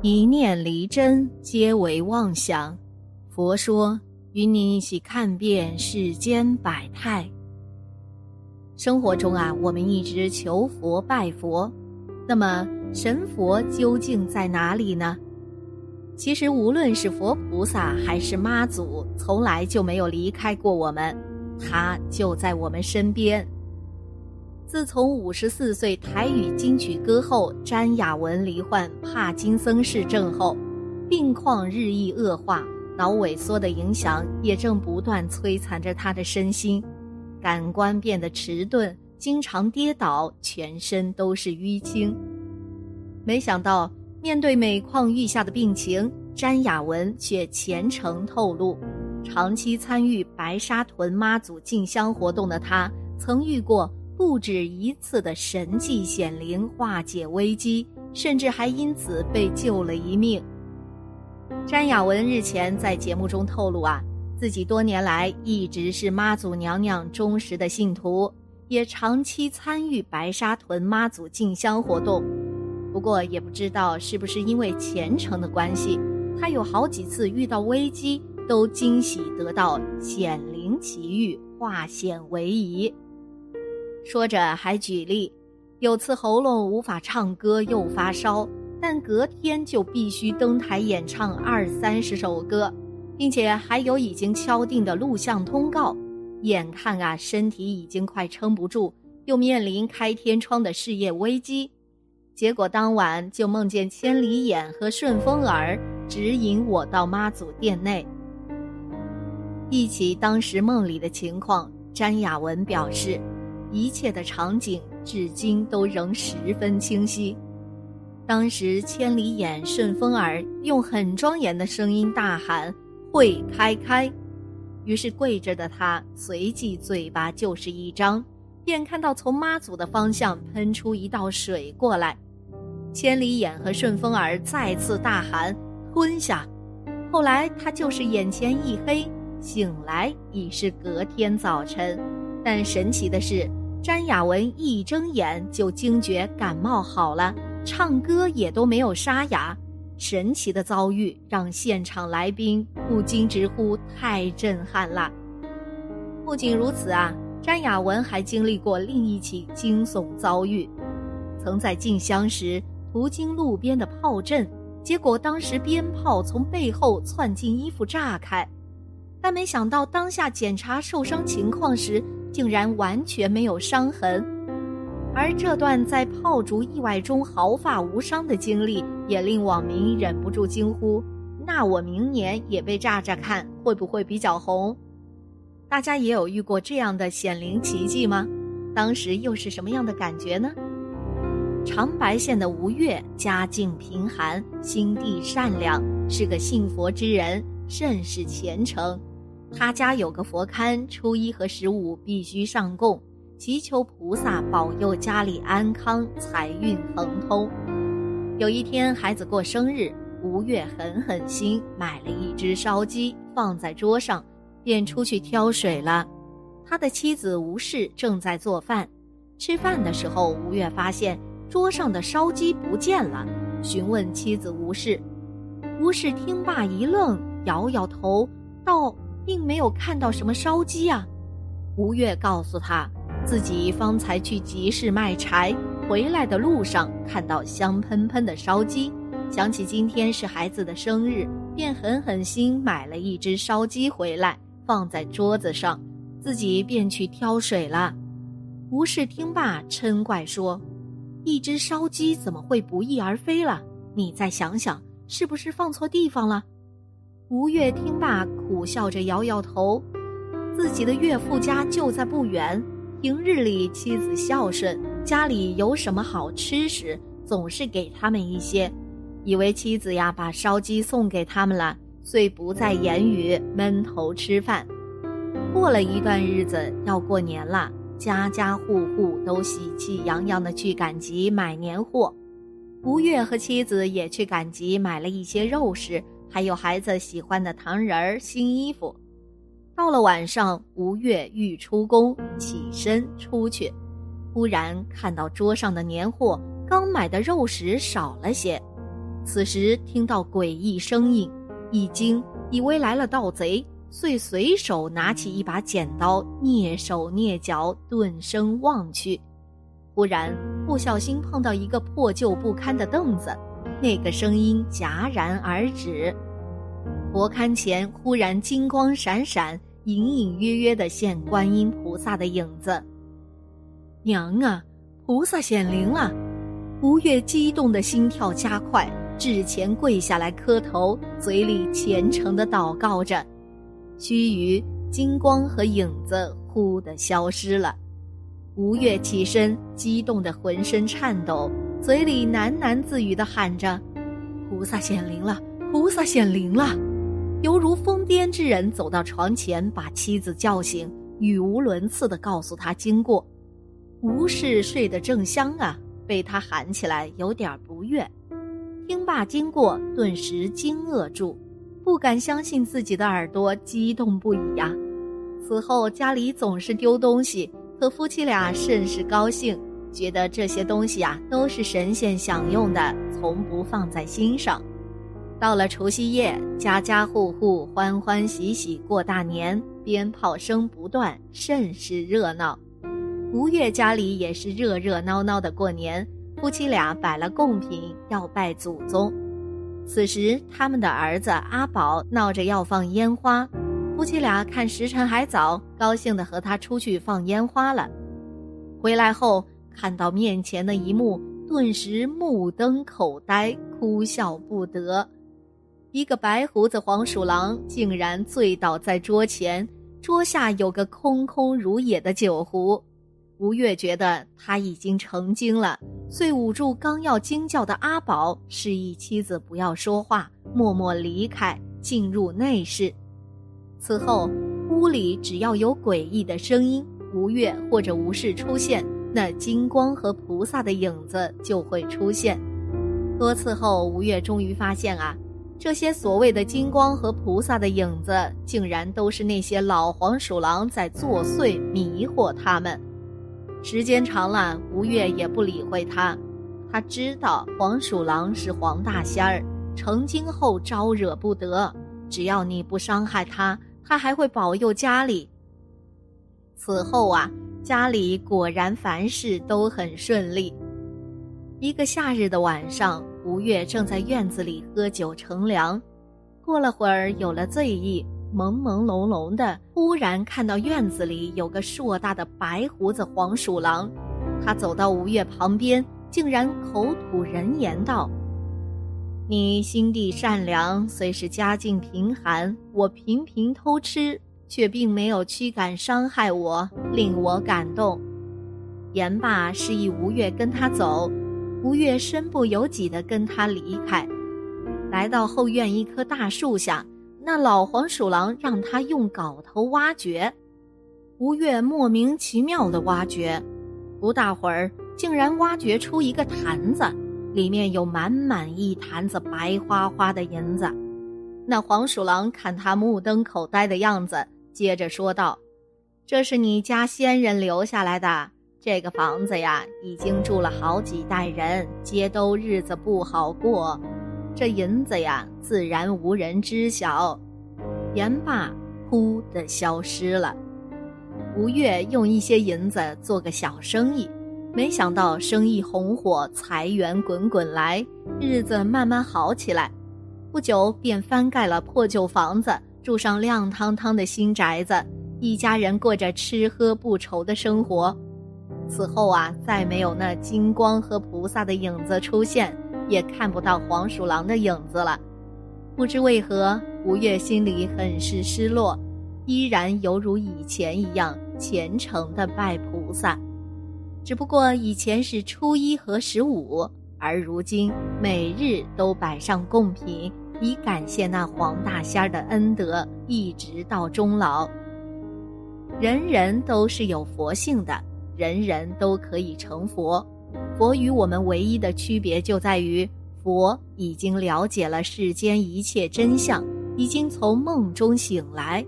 一念离真，皆为妄想。佛说，与你一起看遍世间百态。生活中啊，我们一直求佛拜佛，那么神佛究竟在哪里呢？其实，无论是佛菩萨还是妈祖，从来就没有离开过我们，他就在我们身边。自从五十四岁台语金曲歌后詹雅雯罹患帕金森氏症后，病况日益恶化，脑萎缩的影响也正不断摧残着她的身心，感官变得迟钝，经常跌倒，全身都是淤青。没想到，面对每况愈下的病情，詹雅雯却虔诚透露，长期参与白沙屯妈祖进香活动的她，曾遇过。不止一次的神迹显灵，化解危机，甚至还因此被救了一命。詹雅雯日前在节目中透露啊，自己多年来一直是妈祖娘娘忠实的信徒，也长期参与白沙屯妈祖进香活动。不过也不知道是不是因为虔诚的关系，她有好几次遇到危机都惊喜得到显灵奇遇，化险为夷。说着，还举例，有次喉咙无法唱歌又发烧，但隔天就必须登台演唱二三十首歌，并且还有已经敲定的录像通告。眼看啊，身体已经快撑不住，又面临开天窗的事业危机，结果当晚就梦见千里眼和顺风耳指引我到妈祖殿内。忆起当时梦里的情况，詹雅雯表示。一切的场景至今都仍十分清晰。当时千里眼、顺风耳用很庄严的声音大喊“会开开”，于是跪着的他随即嘴巴就是一张，便看到从妈祖的方向喷出一道水过来。千里眼和顺风耳再次大喊“吞下”，后来他就是眼前一黑，醒来已是隔天早晨。但神奇的是。詹雅文一睁眼就惊觉感冒好了，唱歌也都没有沙哑。神奇的遭遇让现场来宾不禁直呼太震撼了。不仅如此啊，詹雅文还经历过另一起惊悚遭遇。曾在进香时途经路边的炮阵，结果当时鞭炮从背后窜进衣服炸开，但没想到当下检查受伤情况时。竟然完全没有伤痕，而这段在炮竹意外中毫发无伤的经历，也令网民忍不住惊呼：“那我明年也被炸炸看，会不会比较红？”大家也有遇过这样的显灵奇迹吗？当时又是什么样的感觉呢？长白县的吴越家境贫寒，心地善良，是个信佛之人，甚是虔诚。他家有个佛龛，初一和十五必须上供，祈求菩萨保佑家里安康、财运亨通。有一天，孩子过生日，吴越狠狠心买了一只烧鸡放在桌上，便出去挑水了。他的妻子吴氏正在做饭，吃饭的时候，吴越发现桌上的烧鸡不见了，询问妻子吴氏。吴氏听罢一愣，摇摇头，道。并没有看到什么烧鸡啊，吴越告诉他，自己方才去集市卖柴，回来的路上看到香喷喷的烧鸡，想起今天是孩子的生日，便狠狠心买了一只烧鸡回来，放在桌子上，自己便去挑水了。吴氏听罢嗔怪说：“一只烧鸡怎么会不翼而飞了？你再想想，是不是放错地方了？”吴越听罢，苦笑着摇摇头。自己的岳父家就在不远，平日里妻子孝顺，家里有什么好吃时，总是给他们一些，以为妻子呀把烧鸡送给他们了，遂不再言语，闷头吃饭。过了一段日子，要过年了，家家户户都喜气洋洋的去赶集买年货，吴越和妻子也去赶集买了一些肉食。还有孩子喜欢的糖人儿、新衣服。到了晚上，吴越欲出宫，起身出去，忽然看到桌上的年货，刚买的肉食少了些。此时听到诡异声音，一惊，以为来了盗贼，遂随手拿起一把剪刀，蹑手蹑脚，顿声望去。忽然不小心碰到一个破旧不堪的凳子，那个声音戛然而止。佛龛前忽然金光闪闪，隐隐约约的现观音菩萨的影子。娘啊，菩萨显灵了！吴越激动的心跳加快。至前跪下来磕头，嘴里虔诚的祷告着。须臾，金光和影子忽的消失了。吴越起身，激动的浑身颤抖，嘴里喃喃自语的喊着：“菩萨显灵了，菩萨显灵了！”犹如疯癫之人走到床前，把妻子叫醒，语无伦次的告诉他经过。吴氏睡得正香啊，被他喊起来，有点不悦。听罢经过，顿时惊愕住，不敢相信自己的耳朵，激动不已呀。此后家里总是丢东西，可夫妻俩甚是高兴，觉得这些东西啊都是神仙享用的，从不放在心上。到了除夕夜，家家户户欢欢喜喜过大年，鞭炮声不断，甚是热闹。吴越家里也是热热闹闹的过年。夫妻俩摆了贡品，要拜祖宗。此时，他们的儿子阿宝闹着要放烟花，夫妻俩看时辰还早，高兴地和他出去放烟花了。回来后，看到面前的一幕，顿时目瞪口呆，哭笑不得。一个白胡子黄鼠狼竟然醉倒在桌前，桌下有个空空如也的酒壶。吴越觉得他已经成精了，遂捂住刚要惊叫的阿宝，示意妻子不要说话，默默离开，进入内室。此后，屋里只要有诡异的声音，吴越或者吴氏出现，那金光和菩萨的影子就会出现。多次后，吴越终于发现啊，这些所谓的金光和菩萨的影子，竟然都是那些老黄鼠狼在作祟，迷惑他们。时间长了，吴越也不理会他。他知道黄鼠狼是黄大仙儿，成精后招惹不得。只要你不伤害他，他还会保佑家里。此后啊，家里果然凡事都很顺利。一个夏日的晚上，吴越正在院子里喝酒乘凉，过了会儿有了醉意。朦朦胧胧的，忽然看到院子里有个硕大的白胡子黄鼠狼。他走到吴越旁边，竟然口吐人言道：“你心地善良，虽是家境贫寒，我频频偷吃，却并没有驱赶伤害我，令我感动。”言罢，示意吴越跟他走。吴越身不由己地跟他离开，来到后院一棵大树下。那老黄鼠狼让他用镐头挖掘，吴越莫名其妙的挖掘，不大会儿竟然挖掘出一个坛子，里面有满满一坛子白花花的银子。那黄鼠狼看他目瞪口呆的样子，接着说道：“这是你家先人留下来的，这个房子呀，已经住了好几代人，皆都日子不好过。”这银子呀，自然无人知晓。言罢，忽的消失了。吴越用一些银子做个小生意，没想到生意红火，财源滚滚来，日子慢慢好起来。不久便翻盖了破旧房子，住上亮堂堂的新宅子，一家人过着吃喝不愁的生活。此后啊，再没有那金光和菩萨的影子出现。也看不到黄鼠狼的影子了，不知为何，吴越心里很是失落，依然犹如以前一样虔诚的拜菩萨，只不过以前是初一和十五，而如今每日都摆上贡品，以感谢那黄大仙儿的恩德，一直到终老。人人都是有佛性的，人人都可以成佛。佛与我们唯一的区别就在于，佛已经了解了世间一切真相，已经从梦中醒来，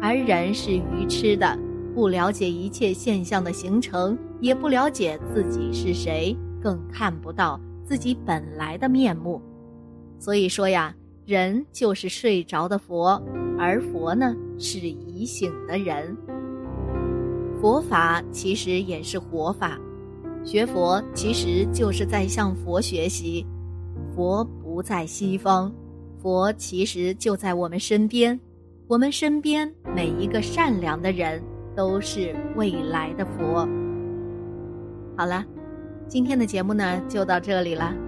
而人是愚痴的，不了解一切现象的形成，也不了解自己是谁，更看不到自己本来的面目。所以说呀，人就是睡着的佛，而佛呢是已醒的人。佛法其实也是活法，学佛其实就是在向佛学习。佛不在西方，佛其实就在我们身边。我们身边每一个善良的人都是未来的佛。好了，今天的节目呢就到这里了。